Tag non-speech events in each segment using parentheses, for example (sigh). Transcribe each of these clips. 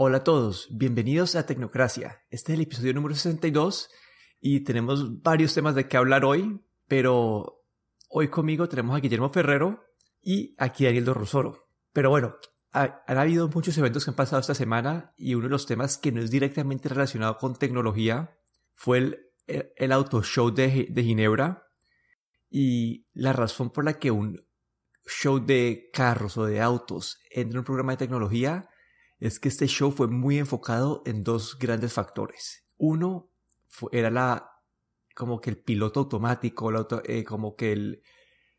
Hola a todos, bienvenidos a Tecnocracia. Este es el episodio número 62 y tenemos varios temas de qué hablar hoy, pero hoy conmigo tenemos a Guillermo Ferrero y aquí a Ariel. Pero bueno, han habido muchos eventos que han pasado esta semana y uno de los temas que no es directamente relacionado con tecnología fue el, el, Auto Show de, de Ginebra y la razón por la que un show de carros o de autos entra en un programa de tecnología es que este show fue muy enfocado en dos grandes factores. Uno era la como que el piloto automático, eh, como que el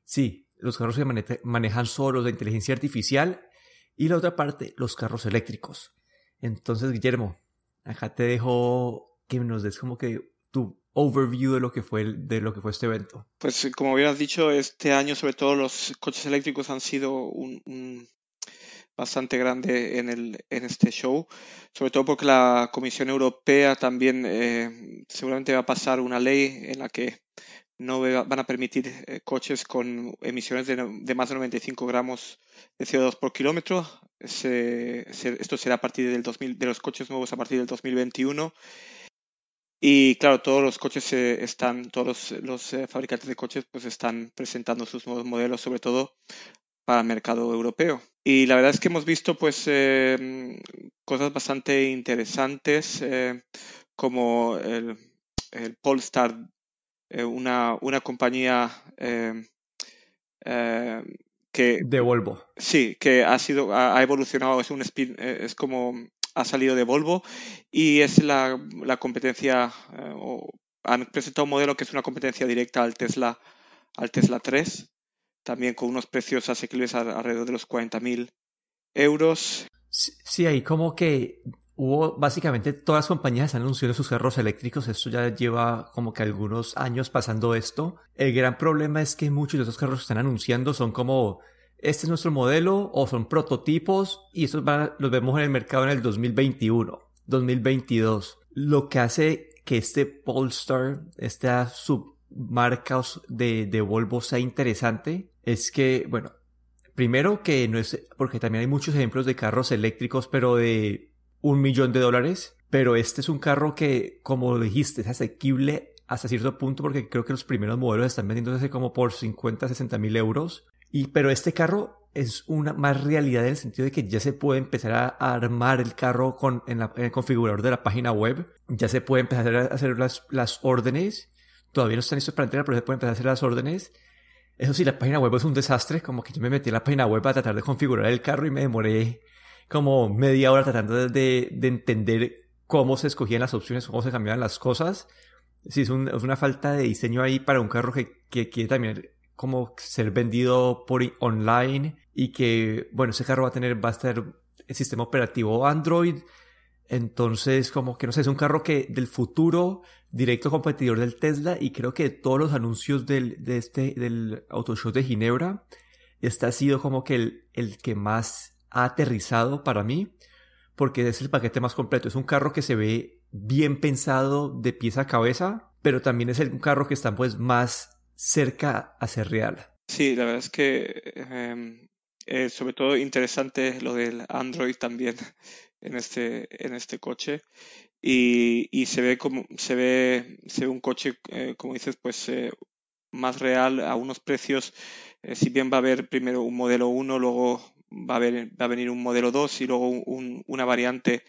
sí, los carros se manejan solos de inteligencia artificial y la otra parte, los carros eléctricos. Entonces, Guillermo, acá te dejo que nos des como que tu overview de lo que fue de lo que fue este evento. Pues como hubieras dicho, este año sobre todo los coches eléctricos han sido un, bastante grande en, el, en este show, sobre todo porque la Comisión Europea también eh, seguramente va a pasar una ley en la que no van a permitir eh, coches con emisiones de, más de 95 gramos de CO2 por kilómetro. esto será a partir del 2000, de los coches nuevos a partir del 2021. Y claro, todos los coches están, todos los, los fabricantes de coches pues están presentando sus nuevos modelos, sobre todo para el mercado europeo. Y la verdad es que hemos visto pues eh, cosas bastante interesantes eh, como el, Polestar, eh, una, una, compañía que... De Volvo. Sí, que ha sido, ha, evolucionado, es un spin, es como ha salido de Volvo y es la, la competencia, han presentado un modelo que es una competencia directa al Tesla, al Tesla 3 también con unos precios asequibles alrededor de los 40.000 euros. Sí, ahí como que hubo básicamente todas las compañías están anunciando sus carros eléctricos, esto ya lleva como que algunos años pasando esto. El gran problema es que muchos de esos carros que están anunciando son como este es nuestro modelo o son prototipos y estos los vemos en el mercado en el 2021, 2022. Lo que hace que este Polestar, esta submarca de, de Volvo sea interesante es que, bueno, primero que no es, porque también hay muchos ejemplos de carros eléctricos, pero de un millón de dólares, pero este es un carro que, como dijiste, es asequible hasta cierto punto porque creo que los primeros modelos están vendiéndose como por 50, 60 mil euros. Y, pero este carro es una más realidad en el sentido de que ya se puede empezar a armar el carro con, en, el configurador de la página web. Ya se puede empezar a hacer las, las órdenes. Todavía no están listos para entregar, pero se puede empezar a hacer las órdenes. Eso sí, la página web es un desastre, como que yo me metí en la página web a tratar de configurar el carro y me demoré como media hora tratando de, de entender cómo se escogían las opciones, cómo se cambiaban las cosas. Sí, es, es una falta de diseño ahí para un carro que, que quiere también como ser vendido por online y que, bueno, ese carro va a tener, va a estar el sistema operativo Android, entonces, como que no sé, es un carro que del futuro, directo competidor del Tesla, y creo que todos los anuncios del, de este, del Auto Show de Ginebra, este ha sido como que el, el que más ha aterrizado para mí, porque es el paquete más completo. Es un carro que se ve bien pensado de pieza a cabeza, pero también es un carro que está pues más cerca a ser real. Sí, la verdad es que em, eh, sobre todo interesante lo del Android también (laughs) en este, en este coche. Y, y se ve como se ve, se ve un coche, eh, como dices, pues eh, más real a unos precios. Eh, si bien va a haber primero un modelo 1, luego va a, haber, va a venir un modelo 2 y luego un, una variante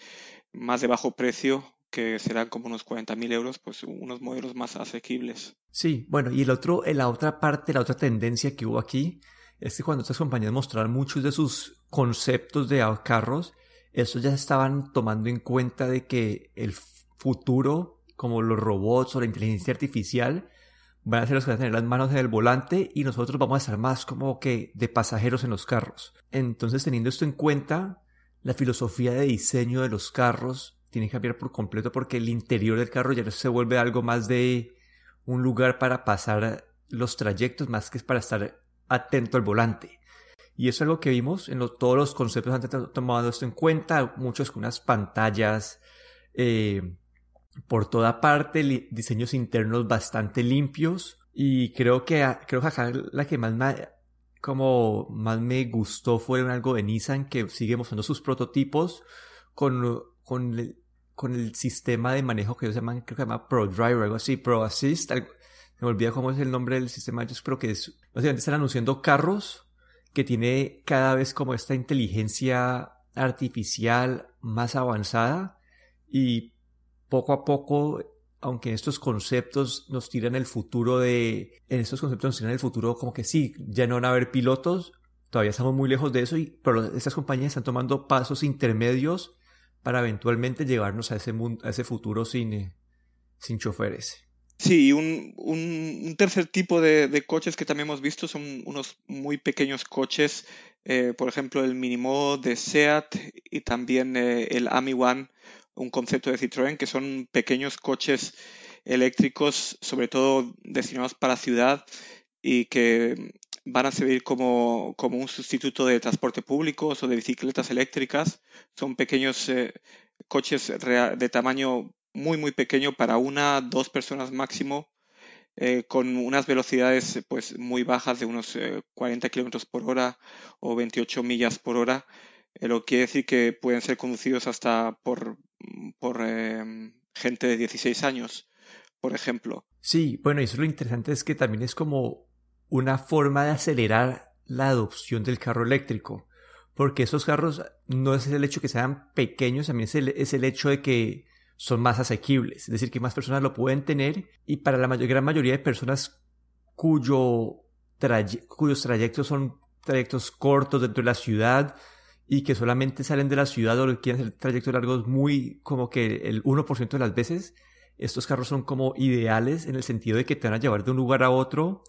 más de bajo precio que serán como unos 40.000 euros, pues unos modelos más asequibles. Sí, bueno, y el otro, la otra parte, la otra tendencia que hubo aquí es que cuando estas compañías mostraron muchos de sus conceptos de carros, estos ya estaban tomando en cuenta de que el futuro, como los robots o la inteligencia artificial, van a ser los que van a tener las manos en el volante y nosotros vamos a estar más como que de pasajeros en los carros. Entonces, teniendo esto en cuenta, la filosofía de diseño de los carros tiene que cambiar por completo porque el interior del carro ya se vuelve algo más de un lugar para pasar los trayectos más que es para estar atento al volante. Y eso es algo que vimos en todos los conceptos antes tomado esto en cuenta, muchos con unas pantallas eh, por toda parte, diseños internos bastante limpios. Y creo que, creo que acá la que más me como más me gustó fue algo de Nissan que sigue mostrando sus prototipos con, con, el, con el sistema de manejo que ellos llaman, creo que se llama Pro Driver, algo así, Pro Assist. me olvida cómo es el nombre del sistema. Yo creo que es, básicamente están anunciando carros que tiene cada vez como esta inteligencia artificial más avanzada y poco a poco aunque estos conceptos nos tiran el futuro de, en estos conceptos nos tiran el futuro como que sí, ya no van a haber pilotos, todavía estamos muy lejos de eso, y, pero estas compañías están tomando pasos intermedios para eventualmente llevarnos a ese, mundo, a ese futuro sin, eh, sin choferes. Sí, un, un, tercer tipo de, coches que también hemos visto son unos muy pequeños coches, eh, por ejemplo el Minimo de SEAT y también eh, el AMI One un concepto de Citroën que son pequeños coches eléctricos, sobre todo destinados para ciudad y que van a servir como, un sustituto de transporte público o de bicicletas eléctricas. Son pequeños eh, coches de tamaño muy, muy pequeño para una, dos personas máximo, eh, con unas velocidades pues, muy bajas de unos 40 eh, kilómetros por hora o 28 millas por hora eh, lo que quiere decir que pueden ser conducidos hasta por, por gente de 16 años, por ejemplo. Sí, bueno, y eso lo interesante es que también es como una forma de acelerar la adopción del carro eléctrico. Porque esos carros no es el hecho que sean pequeños, también es el, es el hecho de que son más asequibles. Es decir, que más personas lo pueden tener y para la gran mayoría de personas cuyo cuyos trayectos son trayectos cortos dentro de la ciudad, y que solamente salen de la ciudad o quieren hacer trayectos largos muy como que el 1% de las veces, estos carros son como ideales en el sentido de que te van a llevar de un lugar a otro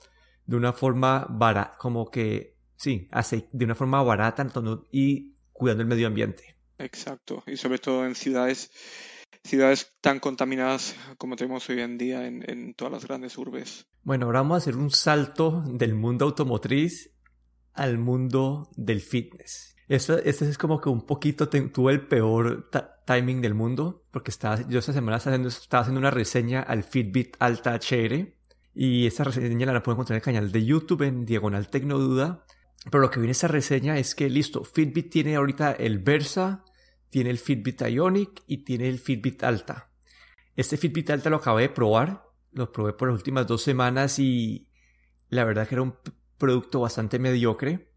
de una forma barata, como que, sí, de una forma barata y cuidando el medio ambiente. Exacto, y sobre todo en ciudades ciudades tan contaminadas como tenemos hoy en día en, en, todas las grandes urbes. Bueno, ahora vamos a hacer un salto del mundo automotriz al mundo del fitness. Este, es como que un poquito tuve el peor timing del mundo, porque estaba, yo esta semana estaba haciendo, estaba haciendo una reseña al Fitbit Alta HR, y esta reseña la pueden encontrar en el canal de YouTube en Diagonal Tecnoduda. Pero lo que viene esta reseña es que, listo, Fitbit tiene ahorita el Versa, tiene el Fitbit Ionic y tiene el Fitbit Alta. Este Fitbit Alta lo acabé de probar, lo probé por las últimas dos semanas y la verdad que era un producto bastante mediocre.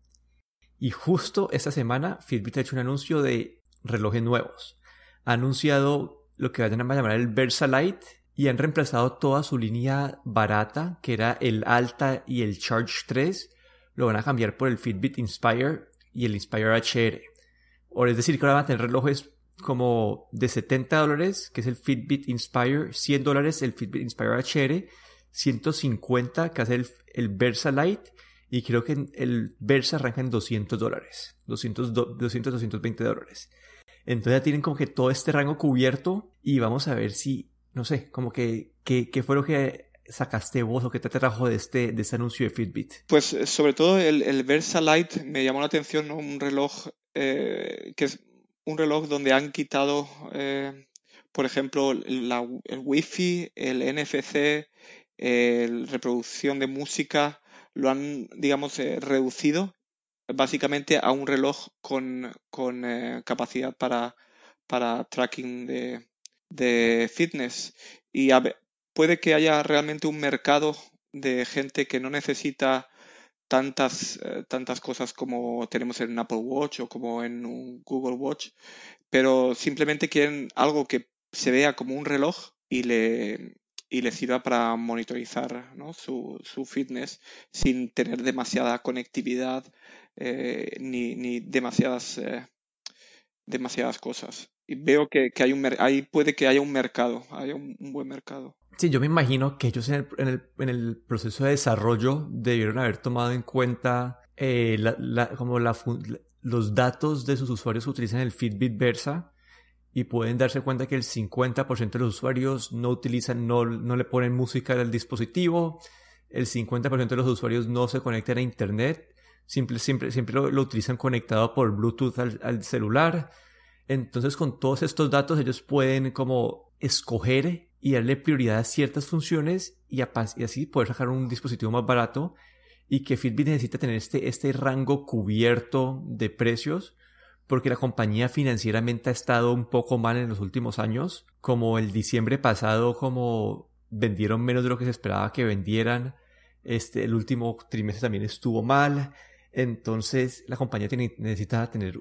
Y justo esta semana Fitbit ha hecho un anuncio de relojes nuevos. Ha anunciado lo que vayan a llamar el Versa Lite y han reemplazado toda su línea barata, que era el Alta y el Charge 3, lo van a cambiar por el Fitbit Inspire y el Inspire HR. O es decir, que ahora van a tener relojes como de 70 dólares, que es el Fitbit Inspire, 100 dólares el Fitbit Inspire HR, 150 que es el, el Versa Lite y creo que el Versa arranca en 200 dólares, 200, 200, 220 dólares. Entonces ya tienen como que todo este rango cubierto y vamos a ver si, no sé, como que, ¿qué fue lo que sacaste vos o qué te trajo de este, de este anuncio de Fitbit? Pues eh, sobre todo el, el Versa Lite me llamó la atención, ¿no? Un reloj eh, que es un reloj donde han quitado, eh, por ejemplo, el Wi-Fi, el NFC, la reproducción de música, lo han, digamos, eh, reducido básicamente a un reloj con, con eh, capacidad para, para tracking de, de fitness. Y puede que haya realmente un mercado de gente que no necesita tantas, eh, tantas cosas como tenemos en un Apple Watch o como en un Google Watch, pero simplemente quieren algo que se vea como un reloj y le, y le sirva para monitorizar su, su, fitness sin tener demasiada conectividad eh, ni, ni, demasiadas, eh, demasiadas cosas. Y veo que, que hay un ahí puede que haya un mercado, haya un, buen mercado. Sí, yo me imagino que ellos en el, en el, en el proceso de desarrollo debieron haber tomado en cuenta eh, la, como la, los datos de sus usuarios que utilizan el Fitbit Versa y pueden darse cuenta que el 50% de los usuarios no utilizan, no, no le ponen música al dispositivo, el 50% de los usuarios no se conectan a Internet, siempre, siempre, siempre lo, utilizan conectado por Bluetooth al, celular. Entonces con todos estos datos ellos pueden como escoger y darle prioridad a ciertas funciones y, y así poder sacar un dispositivo más barato y que Fitbit necesita tener este, este rango cubierto de precios porque la compañía financieramente ha estado un poco mal en los últimos años, como el diciembre pasado, como vendieron menos de lo que se esperaba que vendieran, este, el último trimestre también estuvo mal, entonces la compañía tiene, necesita tener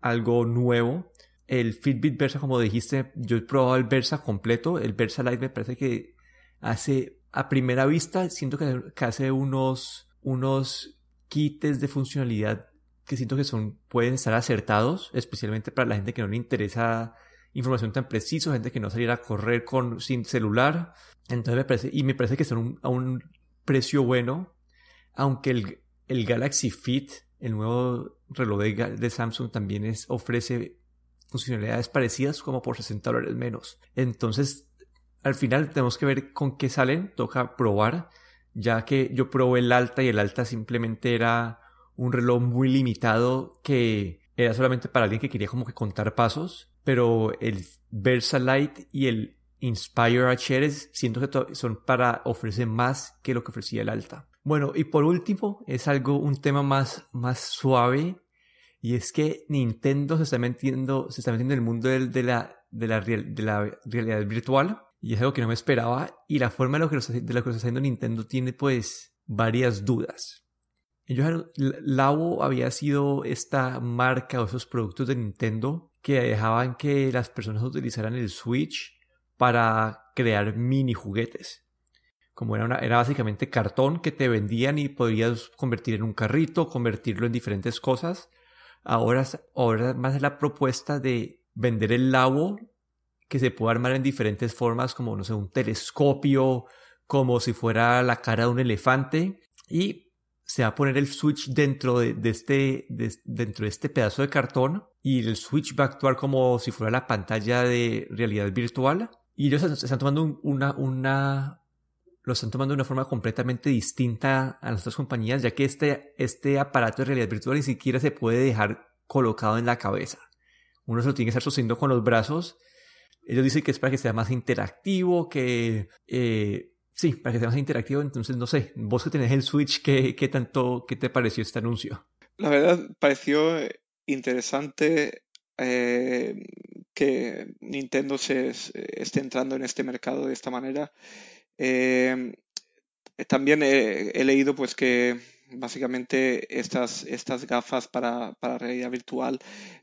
algo nuevo. El Fitbit Versa, como dijiste, yo he probado el Versa completo, el Versa Lite me parece que hace, a primera vista, siento que, hace unos, unos kits de funcionalidad que siento que son, pueden estar acertados, especialmente para la gente que no le interesa información tan precisa, gente que no saliera a correr con, sin celular. Entonces me parece, y me parece que son a un precio bueno, aunque el, el Galaxy Fit, el nuevo reloj de, Samsung, también es, ofrece funcionalidades parecidas como por 60 dólares menos. Entonces, al final tenemos que ver con qué salen, toca probar, ya que yo probé el alta y el alta simplemente era un reloj muy limitado que era solamente para alguien que quería como que contar pasos, pero el Versalite y el Inspire HR siento que son para ofrecer más que lo que ofrecía el Alta. Bueno, y por último, es algo, un tema más, más suave, y es que Nintendo se está metiendo, se está metiendo en el mundo de, de la, de, la, de la realidad virtual, y es algo que no me esperaba, y la forma de lo que, de está haciendo Nintendo tiene pues varias dudas. Ellos, Labo había sido esta marca o esos productos de Nintendo que dejaban que las personas utilizaran el Switch para crear mini juguetes. Como era, una, era básicamente cartón que te vendían y podías convertir en un carrito, convertirlo en diferentes cosas. Ahora, ahora más la propuesta de vender el Labo que se puede armar en diferentes formas, como no sé, un telescopio, como si fuera la cara de un elefante. Y se va a poner el switch dentro de, este, dentro de este pedazo de cartón y el switch va a actuar como si fuera la pantalla de realidad virtual. Y ellos están tomando una, una, lo están tomando de una forma completamente distinta a las otras compañías, ya que este, este aparato de realidad virtual ni siquiera se puede dejar colocado en la cabeza. Uno se lo tiene que estar sosteniendo con los brazos. Ellos dicen que es para que sea más interactivo, que eh, Sí, para que sea más interactivo, entonces no sé, vos que tenés el Switch, ¿qué, qué tanto, qué te pareció este anuncio? La verdad, pareció interesante eh, que Nintendo se, esté entrando en este mercado de esta manera. Eh, también he, leído pues que básicamente estas, estas gafas para, para realidad virtual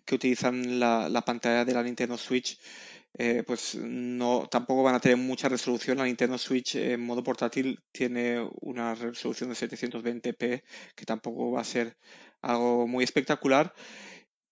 que utilizan la, la pantalla de la Nintendo Switch eh, pues no tampoco van a tener mucha resolución. La Nintendo Switch en modo portátil tiene una resolución de 720p que tampoco va a ser algo muy espectacular,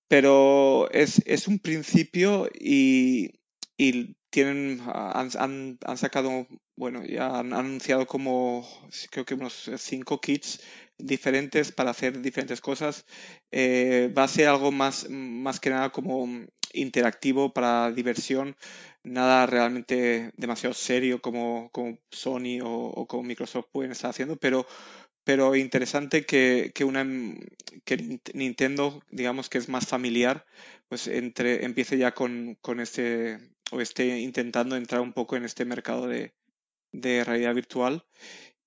pero es, es un principio y, y tienen han, han, han, sacado bueno ya han anunciado como creo que unos cinco kits diferentes para hacer diferentes cosas. Eh, va a ser algo más más que nada como interactivo para diversión, nada realmente demasiado serio como, como Sony o, como Microsoft pueden estar haciendo, pero, pero interesante que, que, una, que Nintendo, digamos que es más familiar, pues entre, empiece ya con, con este, o esté intentando entrar un poco en este mercado de, de realidad virtual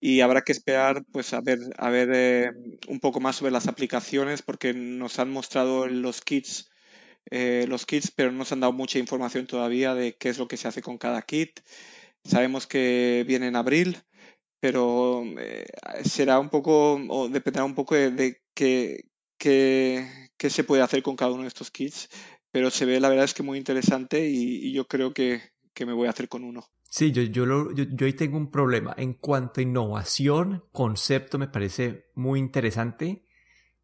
y habrá que esperar pues a ver a ver eh, un poco más sobre las aplicaciones porque nos han mostrado los kits eh, los kits, pero no nos han dado mucha información todavía de qué es lo que se hace con cada kit. Sabemos que viene en abril, pero eh, será un poco, o dependerá un poco de, qué, se puede hacer con cada uno de estos kits. Pero se ve, la verdad es que muy interesante y, yo creo que, me voy a hacer con uno. Sí, yo, yo, yo, yo, ahí tengo un problema. En cuanto a innovación, concepto me parece muy interesante,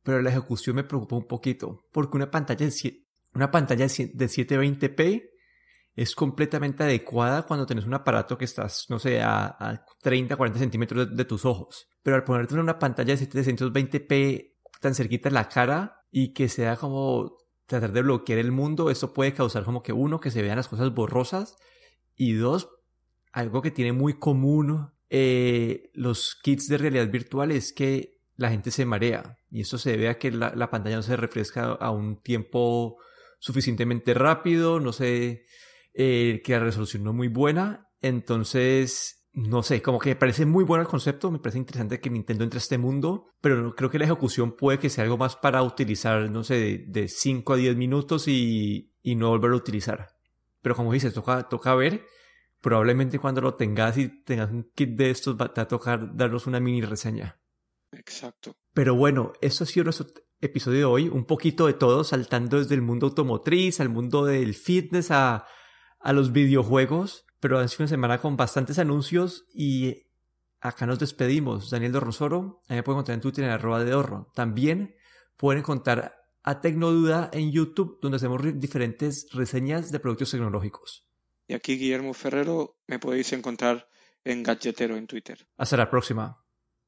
pero la ejecución me preocupa un poquito, porque una pantalla de una pantalla de 720p es completamente adecuada cuando tienes un aparato que estás, no sé, a, 30, 40 centímetros de, tus ojos. Pero al ponerte una pantalla de 720p tan cerquita de la cara y que sea como tratar de bloquear el mundo, eso puede causar como que uno, que se vean las cosas borrosas y dos, algo que tiene muy común eh, los kits de realidad virtual es que la gente se marea y eso se debe a que la, la pantalla no se refresca a un tiempo suficientemente rápido, no sé, eh, que la resolución no es muy buena. Entonces, no sé, como que me parece muy bueno el concepto, me parece interesante que Nintendo entre a este mundo, pero creo que la ejecución puede que sea algo más para utilizar, no sé, de, 5 a 10 minutos y, y, no volver a utilizar. Pero como dices, toca, toca ver, probablemente cuando lo tengas y tengas un kit de estos, va a tocar darnos una mini reseña. Exacto. Pero bueno, eso ha sido nuestro episodio de hoy, un poquito de todo, saltando desde el mundo automotriz al mundo del fitness a, a los videojuegos, pero ha sido una semana con bastantes anuncios y acá nos despedimos. Daniel Dorrosoro, ahí me pueden encontrar en Twitter en arroba de Dorro. También pueden encontrar a Tecnoduda en YouTube, donde hacemos diferentes reseñas de productos tecnológicos. Y aquí Guillermo Ferrero, me podéis encontrar en Gadgetero en Twitter. Hasta la próxima.